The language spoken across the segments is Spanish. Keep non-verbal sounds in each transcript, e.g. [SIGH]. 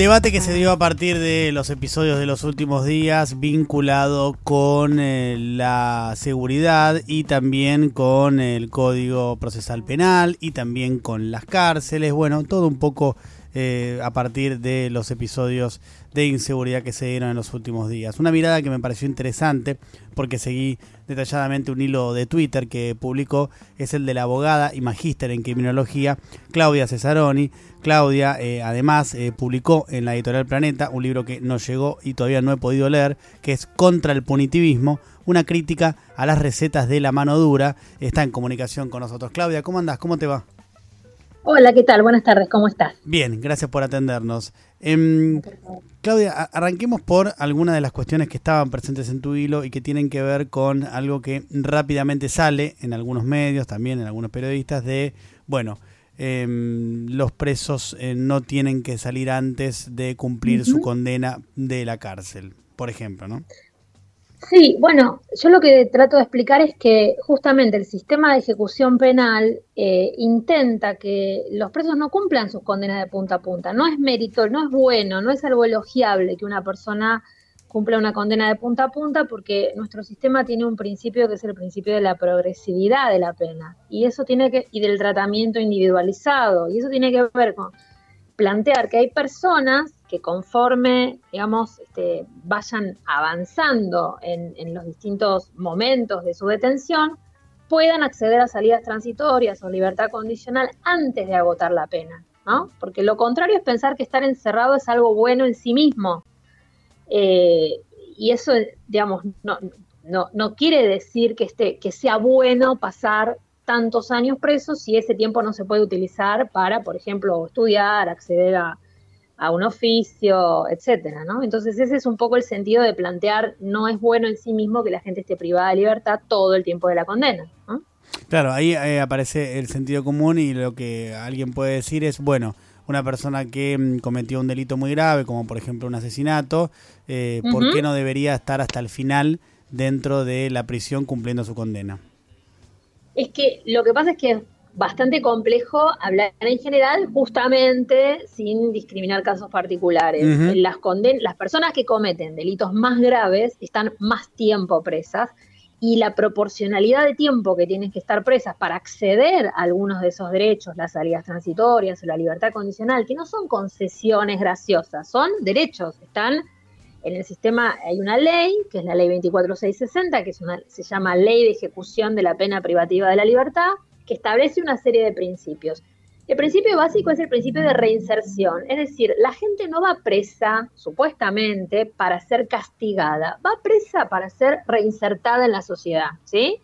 Debate que se dio a partir de los episodios de los últimos días vinculado con eh, la seguridad y también con el Código Procesal Penal y también con las cárceles. Bueno, todo un poco eh, a partir de los episodios de inseguridad que se dieron en los últimos días. Una mirada que me pareció interesante porque seguí detalladamente un hilo de Twitter que publicó, es el de la abogada y magíster en criminología Claudia Cesaroni. Claudia eh, además eh, publicó en la editorial Planeta un libro que nos llegó y todavía no he podido leer, que es Contra el punitivismo, una crítica a las recetas de la mano dura. Está en comunicación con nosotros. Claudia, ¿cómo andás? ¿Cómo te va? Hola, ¿qué tal? Buenas tardes, ¿cómo estás? Bien, gracias por atendernos. Em, Claudia, arranquemos por algunas de las cuestiones que estaban presentes en tu hilo y que tienen que ver con algo que rápidamente sale en algunos medios, también en algunos periodistas, de, bueno, em, los presos eh, no tienen que salir antes de cumplir su condena de la cárcel, por ejemplo, ¿no? Sí, bueno, yo lo que trato de explicar es que justamente el sistema de ejecución penal eh, intenta que los presos no cumplan sus condenas de punta a punta. No es mérito, no es bueno, no es algo elogiable que una persona cumpla una condena de punta a punta porque nuestro sistema tiene un principio que es el principio de la progresividad de la pena y eso tiene que y del tratamiento individualizado y eso tiene que ver con plantear que hay personas que conforme, digamos, este, vayan avanzando en, los distintos momentos de su detención, puedan acceder a salidas transitorias o libertad condicional antes de agotar la pena, ¿no? Porque lo contrario es pensar que estar encerrado es algo bueno en sí mismo. Eh, y eso, digamos, no, no, no quiere decir que, esté, que sea bueno pasar tantos años presos si ese tiempo no se puede utilizar para, por ejemplo, estudiar, acceder a, a un oficio, etcétera, ¿no? Entonces ese es un poco el sentido de plantear, no es bueno en sí mismo que la gente esté privada de libertad todo el tiempo de la condena, Claro, ahí eh, aparece el sentido común y lo que alguien puede decir es, bueno, una persona que mm, cometió un delito muy grave, como por ejemplo un asesinato, eh, ¿por qué no debería estar hasta el final dentro de la prisión cumpliendo su condena? Es que lo que pasa es que bastante complejo hablar en general, justamente sin discriminar casos particulares. Las, las personas que cometen delitos más graves están más tiempo presas y la proporcionalidad de tiempo que tienen que estar presas para acceder a algunos de esos derechos, las salidas transitorias o la libertad condicional, que no son concesiones graciosas, son derechos, están en el sistema hay una ley, que es la ley 24660, que se llama Ley de Ejecución de la Pena Privativa de la Libertad, que establece una serie de principios. El principio básico es el principio de reinserción, es decir, la gente no va presa, supuestamente, para ser castigada, va presa para ser reinsertada en la sociedad, ¿sí?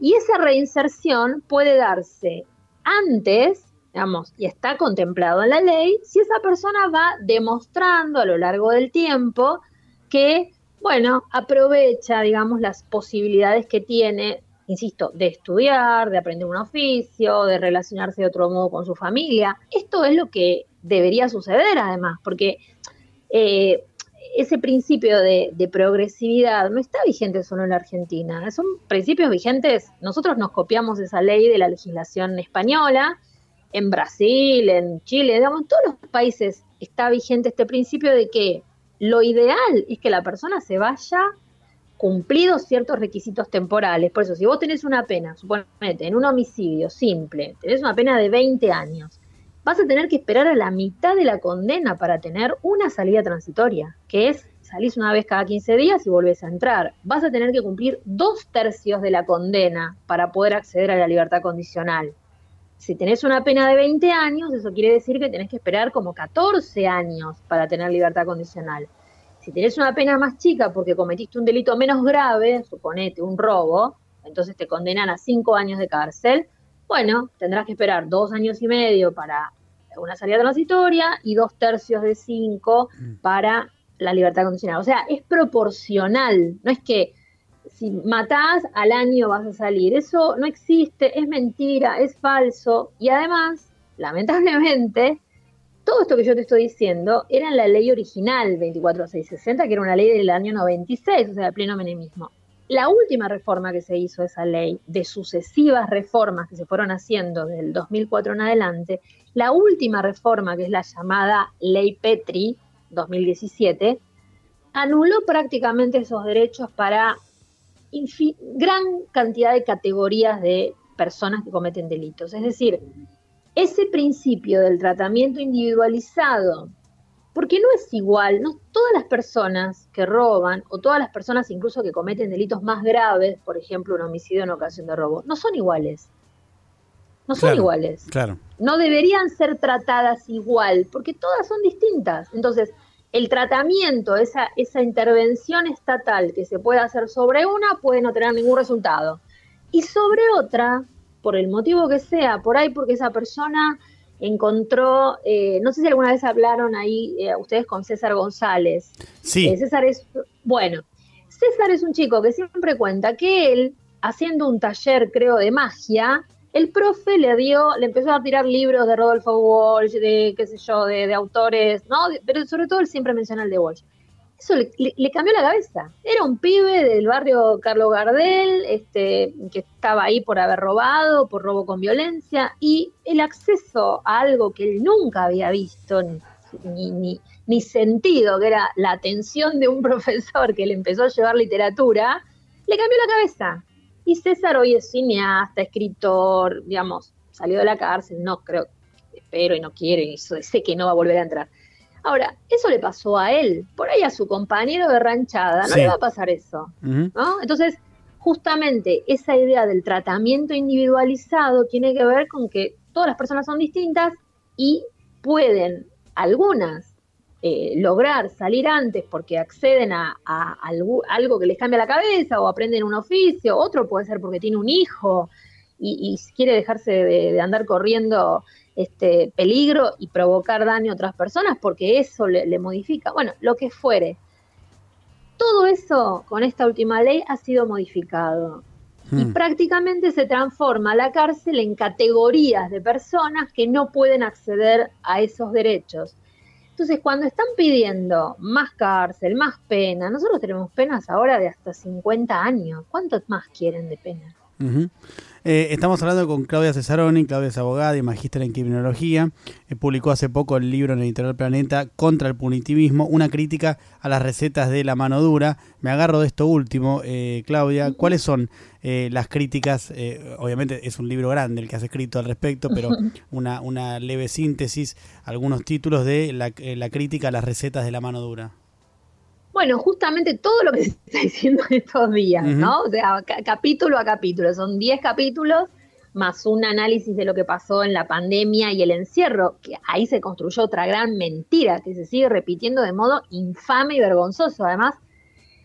Y esa reinserción puede darse antes, digamos, y está contemplado en la ley, si esa persona va demostrando a lo largo del tiempo que, bueno, aprovecha, digamos, las posibilidades que tiene insisto, de estudiar, de aprender un oficio, de relacionarse de otro modo con su familia. Esto es lo que debería suceder además, porque eh, ese principio de, progresividad no está vigente solo en la Argentina, son principios vigentes, nosotros nos copiamos esa ley de la legislación española, en Brasil, en Chile, digamos, en todos los países está vigente este principio de que lo ideal es que la persona se vaya cumplidos ciertos requisitos temporales. Por eso, si vos tenés una pena, suponete, en un homicidio simple, tenés una pena de 20 años, vas a tener que esperar a la mitad de la condena para tener una salida transitoria, que es salís una vez cada 15 días y volvés a entrar. Vas a tener que cumplir dos tercios de la condena para poder acceder a la libertad condicional. Si tenés una pena de 20 años, eso quiere decir que tenés que esperar como 14 años para tener libertad condicional. Si tenés una pena más chica porque cometiste un delito menos grave, suponete un robo, entonces te condenan a cinco años de cárcel, bueno, tendrás que esperar dos años y medio para una salida transitoria y dos tercios de cinco mm. para la libertad condicional. O sea, es proporcional, no es que si matás al año vas a salir, eso no existe, es mentira, es falso y además, lamentablemente, todo esto que yo te estoy diciendo era en la ley original 24660, que era una ley del año 96, o sea, del pleno menemismo. la última reforma que se hizo a esa ley, de sucesivas reformas que se fueron haciendo del 2004 en adelante, la última reforma, que es la llamada Ley Petri 2017, anuló prácticamente esos derechos para gran cantidad de categorías de personas que cometen delitos. Es decir, ese principio del tratamiento individualizado, porque no es igual, no todas las personas que roban o todas las personas incluso que cometen delitos más graves, por ejemplo, un homicidio en ocasión de robo, no son iguales. No son iguales. Claro. No deberían ser tratadas igual, porque todas son distintas. Entonces, el tratamiento, esa, esa intervención estatal que se puede hacer sobre una puede no tener ningún resultado. Y sobre otra, por el motivo que sea, por ahí porque esa persona encontró, eh, no sé si alguna vez hablaron ahí eh, ustedes con César González. Sí. Eh, César es, bueno, César es un chico que siempre cuenta que él, haciendo un taller, creo, de magia, el profe le dio, le empezó a tirar libros de Rodolfo Walsh, de qué sé yo, de, autores, ¿no? pero sobre todo él siempre menciona el de Walsh. Eso le, cambió la cabeza. Era un pibe del barrio Carlos Gardel, este, que estaba ahí por haber robado, por robo con violencia, y el acceso a algo que él nunca había visto ni, ni, ni sentido, que era la atención de un [LAUGHS] profesor que le empezó a llevar literatura, le cambió la cabeza. Y César hoy es cineasta, escritor, digamos, salió de la cárcel, no creo, espero y no quiere, y sé que no va a volver a entrar. Ahora, eso le pasó a él, por ahí a su compañero de ranchada, no le va a pasar eso, ¿no? Entonces, justamente esa idea del tratamiento individualizado tiene que ver con que todas las personas son distintas y pueden algunas eh, lograr salir antes porque acceden a, algo, que les cambia la cabeza o aprenden un oficio, otro puede ser porque tiene un hijo y, quiere dejarse de, andar corriendo este peligro y provocar daño a otras personas porque eso le, modifica, bueno, lo que fuere. Todo eso con esta última ley ha sido modificado. Y hmm. prácticamente se transforma la cárcel en categorías de personas que no pueden acceder a esos derechos. Entonces, cuando están pidiendo más cárcel, más pena, nosotros tenemos penas ahora de hasta 50 años. ¿Cuántos más quieren de pena? Eh, estamos hablando con Claudia Cesaroni, Claudia es abogada y magíster en criminología. Eh, publicó hace poco el libro en el Editorial Planeta Contra el punitivismo, una crítica a las recetas de la mano dura. Me agarro de esto último, eh, Claudia. ¿Cuáles son las críticas? obviamente es un libro grande el que has escrito al respecto, pero [LAUGHS] una, una leve síntesis, algunos títulos de la, la crítica a las recetas de la mano dura. Bueno, justamente todo lo que [LAUGHS] se está diciendo en estos días, ¿no? O sea, capítulo a capítulo, son 10 capítulos más un análisis de lo que pasó en la pandemia y el encierro, que ahí se construyó otra gran mentira que se sigue repitiendo de modo infame y vergonzoso. Además,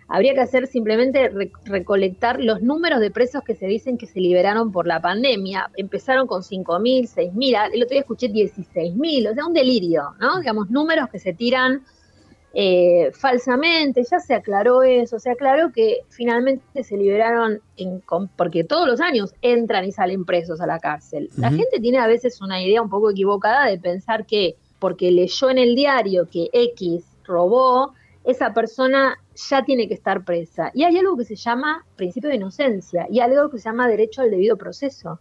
habría que hacer simplemente recolectar los números de presos que se dicen que se liberaron por la pandemia. Empezaron con 5.000, 6.000, el otro día escuché 16.000, o sea, un delirio, ¿no? Digamos, números que se tiran eh, falsamente, ya se aclaró eso, se aclaró que finalmente se liberaron, en, porque todos los años entran y salen presos a la cárcel. La gente tiene a veces una idea un poco equivocada de pensar que porque leyó en el diario que X robó, esa persona ya tiene que estar presa. Y hay algo que se llama principio de inocencia y algo que se llama derecho al debido proceso.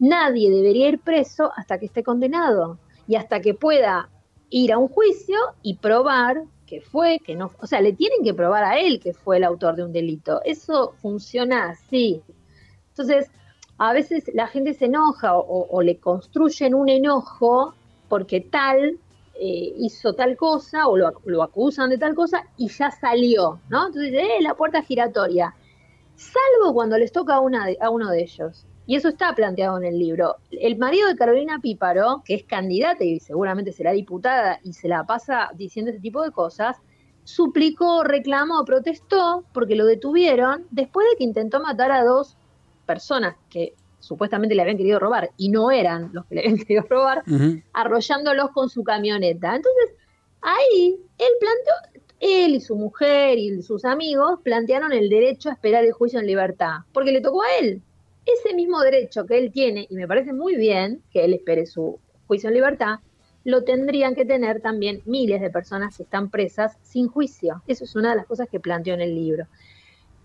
Nadie debería ir preso hasta que esté condenado y hasta que pueda ir a un juicio y probar que fue, que no, o sea, le tienen que probar a él que fue el autor de un delito. Eso funciona así. Entonces, a veces la gente se enoja o, le construyen un enojo porque tal eh, hizo tal cosa o lo, acusan de tal cosa y ya salió, ¿no? Entonces, eh, la puerta giratoria. Salvo cuando les toca a, una a uno de ellos. Y eso está planteado en el libro. El marido de Carolina Píparo, que es candidata y seguramente será diputada y se la pasa diciendo ese tipo de cosas, suplicó, reclamó, protestó porque lo detuvieron después de que intentó matar a dos personas que supuestamente le habían querido robar y no eran los que le habían [LAUGHS] querido robar, arrollándolos con su camioneta. Entonces, ahí él planteó, él y su mujer y sus amigos plantearon el derecho a esperar el juicio en libertad, porque le tocó a él ese mismo derecho que él tiene, y me parece muy bien que él espere su juicio en libertad, lo tendrían que tener también miles de personas que están presas sin juicio. Eso es una de las cosas que planteó en el libro.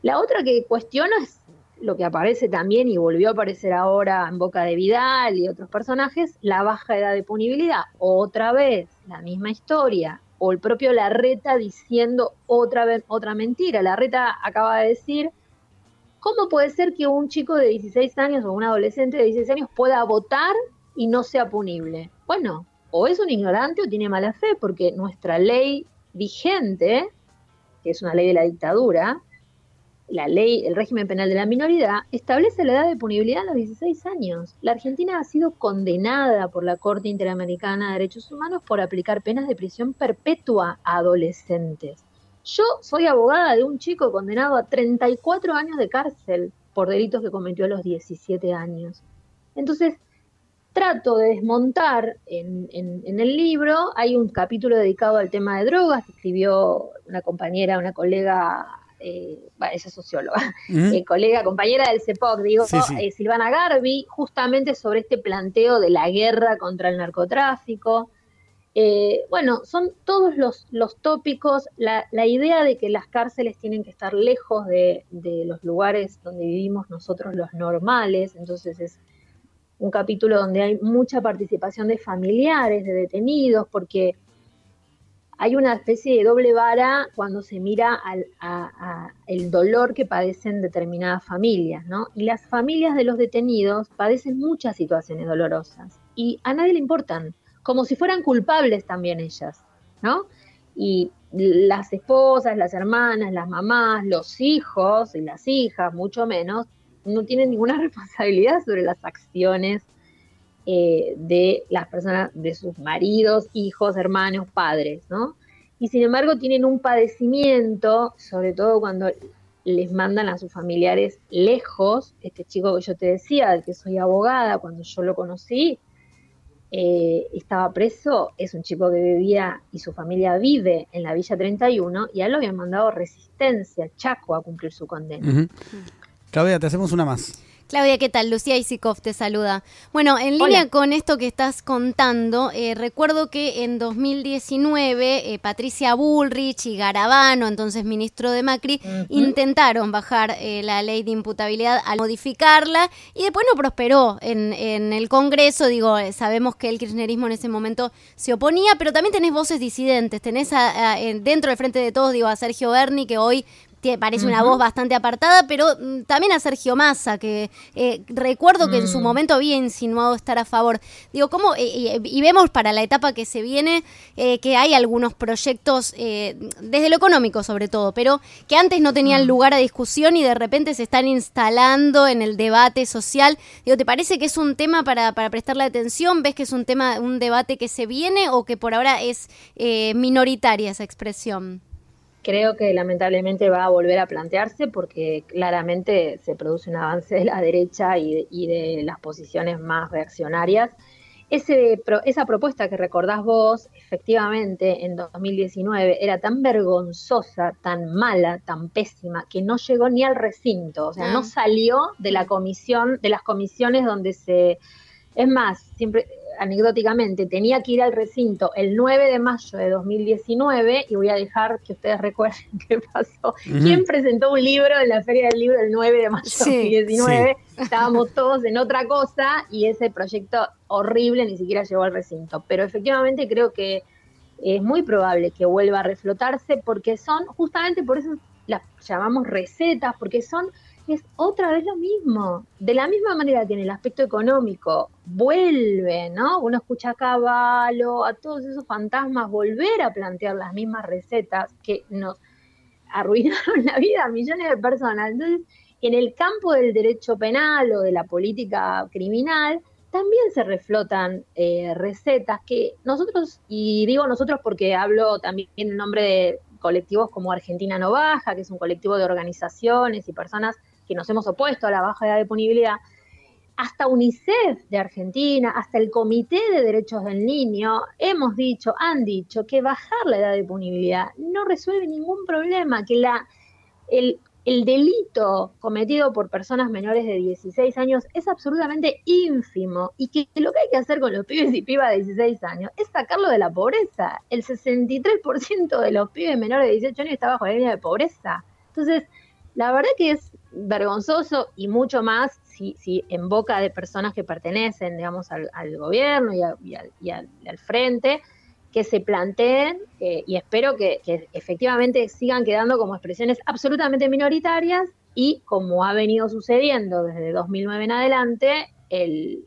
La otra que cuestiono es lo que aparece también y volvió a aparecer ahora en boca de Vidal y otros personajes, la baja edad de punibilidad. Otra vez, la misma historia. O el propio Larreta diciendo otra vez otra mentira. Larreta acaba de decir, ¿cómo puede ser que un chico de 16 años o un adolescente de 16 años pueda votar y no sea punible? Bueno, o es un ignorante o tiene mala fe, porque nuestra ley vigente, que es una ley de la dictadura, la ley, el régimen penal de la minoridad, establece la edad de punibilidad a los 16 años. La Argentina ha sido condenada por la Corte Interamericana de Derechos Humanos por aplicar penas de prisión perpetua a adolescentes. Yo soy abogada de un chico condenado a 34 años de cárcel por delitos que cometió a los 17 años. Entonces, trato de desmontar en, en, el libro, hay un capítulo dedicado al tema de drogas que escribió una compañera, una colega eh, esa socióloga, eh, colega, compañera del CEPOC, digo, eh, Silvana Garbi, justamente sobre este planteo de la guerra contra el narcotráfico. Eh, bueno, son todos los, los tópicos, la, idea de que las cárceles tienen que estar lejos de, de los lugares donde vivimos nosotros los normales, entonces es un capítulo donde hay mucha participación de familiares, de detenidos, porque hay una especie de doble vara cuando se mira al el dolor que padecen determinadas familias, ¿no? Y las familias de los detenidos padecen muchas situaciones dolorosas y a nadie le importan, como si fueran culpables también ellas, ¿no? Y las esposas, las hermanas, las mamás, los hijos y las hijas, mucho menos, no tienen ninguna [LAUGHS] responsabilidad sobre las acciones eh, de las personas, de sus maridos, hijos, hermanos, padres, ¿no? Y sin embargo tienen un padecimiento, sobre todo cuando les mandan a sus familiares lejos. Este chico que yo te decía, del que soy abogada, cuando yo lo conocí, eh, estaba preso, es un chico que vivía y su familia vive en la Villa 31 y a él lo habían mandado resistencia, Chaco, a cumplir su condena. Claudia, te hacemos una más. Claudia, ¿qué tal? Lucía Isikov te saluda. Bueno, en línea con esto que estás contando, eh, recuerdo que en 2019 eh, Patricia Bullrich y Garabano, entonces ministro de Macri, intentaron bajar eh, la ley de imputabilidad al modificarla y después no prosperó en, en el Congreso. Digo, sabemos que el kirchnerismo en ese momento se oponía, pero también tenés voces disidentes. Tenés dentro del Frente de Todos, digo, a Sergio Berni, que hoy parece una voz bastante apartada, pero mm, también a Sergio Massa, que eh, recuerdo que en su mm. momento había insinuado estar a favor. Digo, ¿cómo? Eh, y vemos para la etapa que se viene eh, que hay algunos proyectos, desde lo económico sobre todo, pero que antes no tenían mm. lugar a discusión y de repente se están instalando en el debate social. Digo, ¿te parece que es un tema para, para prestarle atención? ¿Ves que es un tema, un debate que se viene o que por ahora es minoritaria esa expresión? Creo que lamentablemente va a volver a plantearse porque claramente se produce un avance de la derecha y de, las posiciones más reaccionarias. Ese, esa propuesta que recordás vos, efectivamente, en 2019 era tan vergonzosa, tan mala, tan pésima, que no llegó ni al recinto, o sea, no ah. salió de la comisión, de las comisiones donde se... Es más, siempre anecdóticamente, tenía que ir al recinto el 9 de mayo de 2019 y voy a dejar que ustedes [LAUGHS] recuerden qué pasó. ¿Quién presentó un libro en la Feria del Libro el 9 de mayo de 2019? Estábamos todos en otra cosa y ese proyecto horrible ni siquiera llegó al recinto. Pero efectivamente creo que es muy probable que vuelva a reflotarse porque son, justamente por eso las llamamos recetas, porque son es otra vez lo mismo. De la misma manera en el aspecto económico vuelve, ¿no? Uno escucha a Caballo, a todos esos fantasmas volver a plantear las mismas recetas que nos arruinaron [LAUGHS] la vida a millones de personas. Entonces, en el campo del derecho penal o de la política criminal, también se reflotan eh, recetas que nosotros, y digo nosotros porque hablo también en nombre de colectivos como Argentina No Baja, que es un colectivo de organizaciones y personas que nos hemos opuesto a la baja edad de punibilidad, hasta UNICEF de Argentina, hasta el Comité de Derechos del Niño, hemos dicho, han dicho que bajar la edad de punibilidad no resuelve ningún problema, que la, el, el delito cometido por personas menores de 16 años es absolutamente ínfimo y que lo que hay que hacer con los pibes y pibas de 16 años es sacarlo de la pobreza. El 63% de los pibes menores de 18 años está bajo la línea de pobreza. Entonces, la verdad que es vergonzoso y mucho más si, si en boca de personas que pertenecen, digamos, al, gobierno y, al, frente, que se planteen eh, y espero que, efectivamente sigan quedando como expresiones absolutamente minoritarias y como ha venido sucediendo desde 2009 en adelante, el,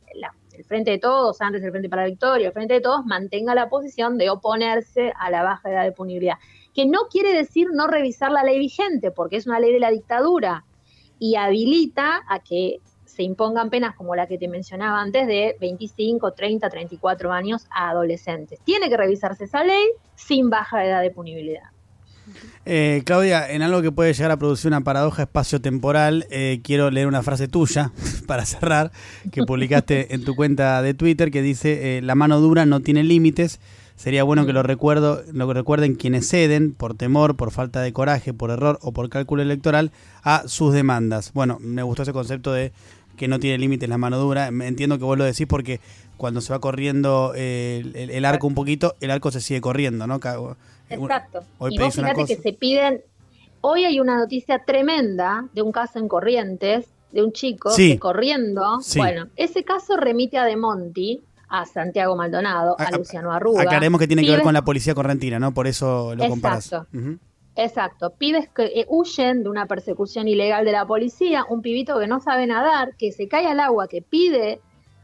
el Frente de Todos, antes el Frente para la Victoria, el Frente de Todos mantenga la posición de oponerse a la baja edad de punibilidad, que no quiere decir no revisar la ley vigente, porque es una ley de la dictadura y habilita a que se impongan penas como la que te mencionaba antes de 25, 30, 34 años a adolescentes. Tiene que revisarse esa ley sin baja edad de punibilidad. Eh, Claudia, en algo que puede llegar a producir una paradoja espacio-temporal, eh, quiero leer una frase tuya [LAUGHS] para cerrar, que publicaste en tu cuenta de Twitter, que dice, eh, la mano dura no tiene límites, sería bueno que lo, recuerdo, lo recuerden quienes ceden, por temor, por falta de coraje, por error o por cálculo electoral, a sus demandas. Bueno, me gustó ese concepto de que no tiene límites la mano dura. Entiendo que vos lo decís porque cuando se va corriendo el, arco un poquito, el arco se sigue corriendo, ¿no? Exacto. y vos fíjate que se piden. Hoy hay una noticia tremenda de un caso en Corrientes, de un chico corriendo. Bueno, ese caso remite a De Monti, a Santiago Maldonado, a, Luciano Arruga. Aclaremos que tiene que ver con la policía correntina, ¿no? Por eso lo comparas. Exacto, pibes que eh, huyen de una persecución ilegal de la policía, un pibito que no sabe nadar, que se cae al agua, que pide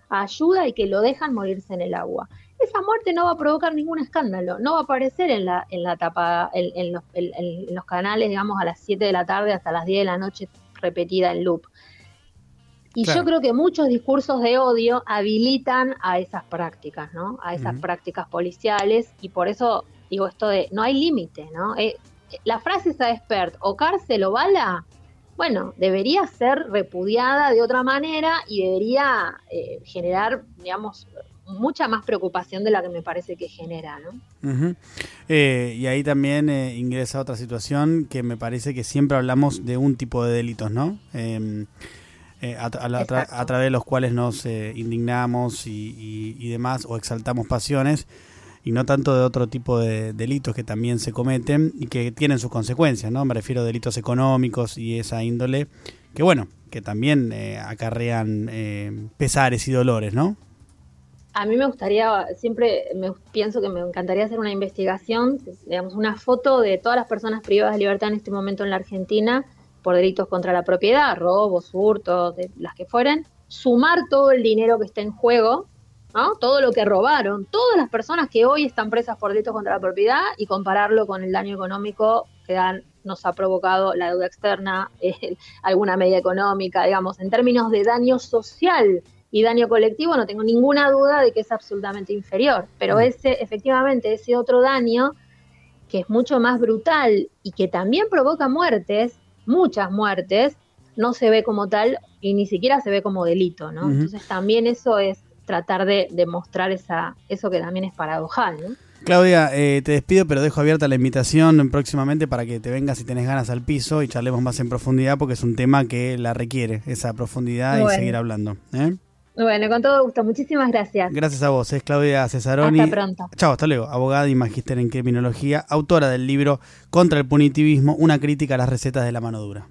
ayuda y que lo dejan morirse en el agua. Esa muerte no va a provocar ningún escándalo, no va a aparecer en la, en la tapa, en, los, canales, digamos, a las 7 de la tarde hasta las 10 de la noche repetida en loop. Y yo creo que muchos discursos de odio habilitan a esas prácticas, ¿no? A esas prácticas policiales y por eso digo esto de no hay límite, ¿no? Eh, la frase esa de expert o cárcel o bala, bueno, debería ser repudiada de otra manera y debería eh, generar, digamos, mucha más preocupación de la que me parece que genera, ¿no? Eh, y ahí también eh, ingresa otra situación que me parece que siempre hablamos de un tipo de delitos, ¿no? Em, a, través de los cuales nos indignamos y, y, demás o exaltamos pasiones y no tanto de otro tipo de delitos que también se cometen y que tienen sus consecuencias, ¿no? Me refiero a delitos económicos y esa índole, que bueno, que también eh, acarrean eh, pesares y dolores, ¿no? A mí me gustaría, siempre me pienso que me encantaría hacer una investigación, digamos, una foto de todas las personas privadas de libertad en este momento en la Argentina por delitos contra la propiedad, robos, hurtos, de las que fueren, sumar todo el dinero que está en juego todo lo que robaron, todas las personas que hoy están presas por delitos contra la propiedad y compararlo con el daño económico que nos ha provocado la deuda externa, [LAUGHS] alguna medida económica, digamos, en términos de daño social y daño colectivo, no tengo ninguna duda de que es absolutamente inferior. Pero mm. ese, efectivamente, ese otro daño, que es mucho más brutal y que también provoca muertes, muchas muertes, no se ve como tal y ni siquiera se ve como delito, ¿no? Entonces también eso es tratar de, demostrar esa, eso que también es paradojal. ¿no? Claudia, eh, te despido, pero dejo abierta la invitación próximamente para que te vengas si tenés ganas al piso y charlemos más en profundidad porque es un tema que la requiere, esa profundidad y seguir hablando. ¿eh? Bueno, con todo gusto. Muchísimas gracias. Gracias a vos. Es Claudia Cesaroni. Hasta pronto. Chao, hasta luego. Abogada y magíster en criminología, autora del libro Contra el punitivismo, una crítica a las recetas de la mano dura.